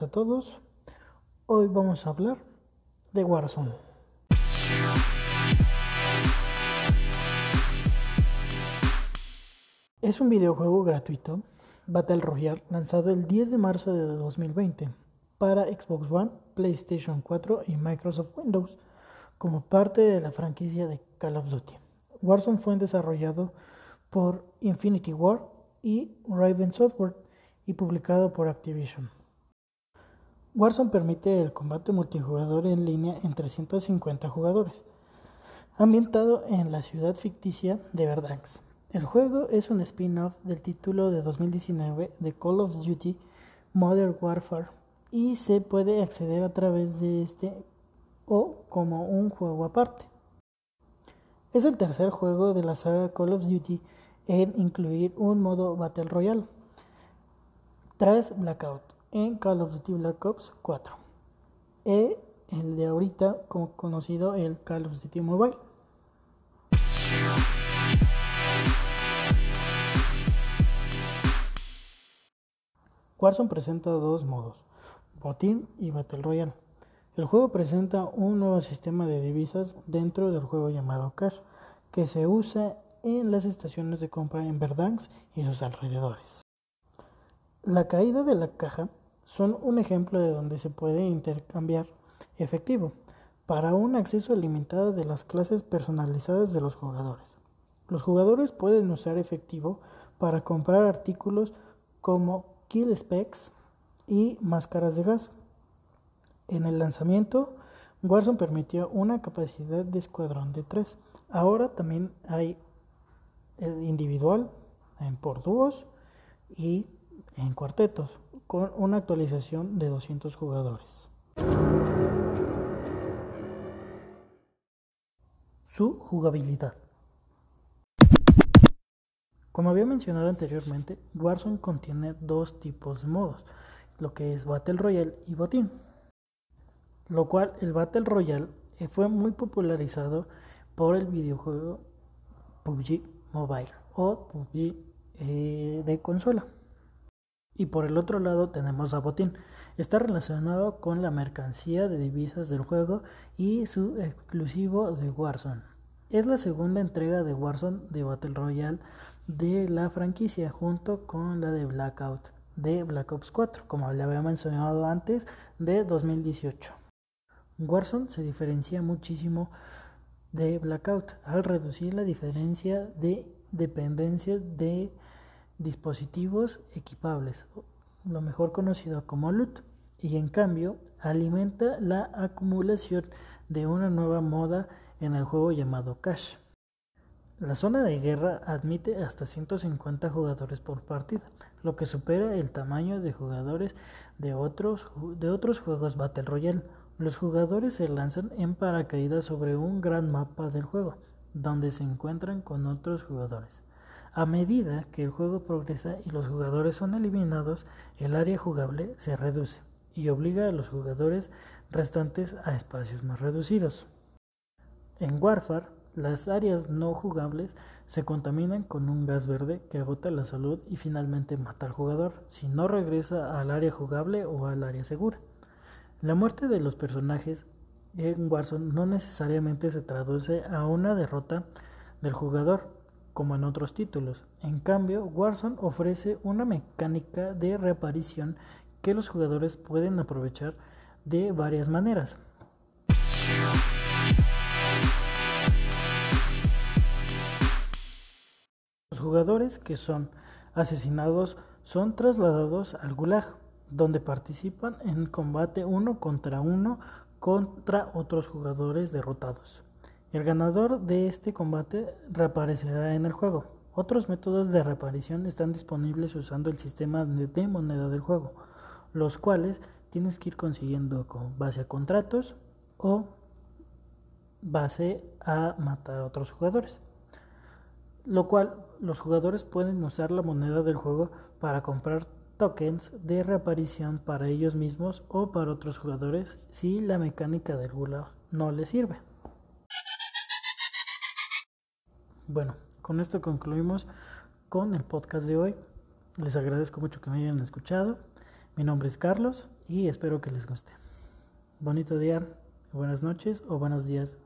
a todos. Hoy vamos a hablar de Warzone. Es un videojuego gratuito, Battle Royale, lanzado el 10 de marzo de 2020 para Xbox One, PlayStation 4 y Microsoft Windows como parte de la franquicia de Call of Duty. Warzone fue desarrollado por Infinity War y Raven Software y publicado por Activision. Warzone permite el combate multijugador en línea entre 150 jugadores, ambientado en la ciudad ficticia de Verdansk. El juego es un spin-off del título de 2019 de Call of Duty Modern Warfare y se puede acceder a través de este o como un juego aparte. Es el tercer juego de la saga Call of Duty en incluir un modo Battle Royale tras Blackout en Call of Duty Black Ops 4 y el de ahorita como conocido el Call of Duty Mobile. Warzone presenta dos modos, Botín y Battle Royale. El juego presenta un nuevo sistema de divisas dentro del juego llamado Cash, que se usa en las estaciones de compra en Verdansk y sus alrededores. La caída de la caja son un ejemplo de donde se puede intercambiar efectivo para un acceso limitado de las clases personalizadas de los jugadores. Los jugadores pueden usar efectivo para comprar artículos como kill specs y máscaras de gas. En el lanzamiento, Warzone permitió una capacidad de escuadrón de 3. Ahora también hay individual en por dúos y en cuartetos, con una actualización de 200 jugadores. Su jugabilidad. Como había mencionado anteriormente, Warzone contiene dos tipos de modos, lo que es Battle Royale y Botín, lo cual el Battle Royale fue muy popularizado por el videojuego PUBG Mobile o PUBG eh, de consola. Y por el otro lado tenemos a Botín. Está relacionado con la mercancía de divisas del juego y su exclusivo de Warzone. Es la segunda entrega de Warzone de Battle Royale de la franquicia junto con la de Blackout de Black Ops 4, como le había mencionado antes, de 2018. Warzone se diferencia muchísimo de Blackout al reducir la diferencia de dependencia de dispositivos equipables, lo mejor conocido como loot, y en cambio alimenta la acumulación de una nueva moda en el juego llamado Cash. La zona de guerra admite hasta 150 jugadores por partida, lo que supera el tamaño de jugadores de otros, de otros juegos Battle Royale. Los jugadores se lanzan en paracaídas sobre un gran mapa del juego, donde se encuentran con otros jugadores. A medida que el juego progresa y los jugadores son eliminados, el área jugable se reduce y obliga a los jugadores restantes a espacios más reducidos. En Warfare, las áreas no jugables se contaminan con un gas verde que agota la salud y finalmente mata al jugador si no regresa al área jugable o al área segura. La muerte de los personajes en Warzone no necesariamente se traduce a una derrota del jugador, como en otros títulos. En cambio, Warzone ofrece una mecánica de reaparición que los jugadores pueden aprovechar de varias maneras. Los jugadores que son asesinados son trasladados al Gulag, donde participan en combate uno contra uno contra otros jugadores derrotados. El ganador de este combate reaparecerá en el juego. Otros métodos de reaparición están disponibles usando el sistema de moneda del juego, los cuales tienes que ir consiguiendo con base a contratos o base a matar a otros jugadores. Lo cual los jugadores pueden usar la moneda del juego para comprar tokens de reaparición para ellos mismos o para otros jugadores si la mecánica del gulag no les sirve. Bueno, con esto concluimos con el podcast de hoy. Les agradezco mucho que me hayan escuchado. Mi nombre es Carlos y espero que les guste. Bonito día, buenas noches o buenos días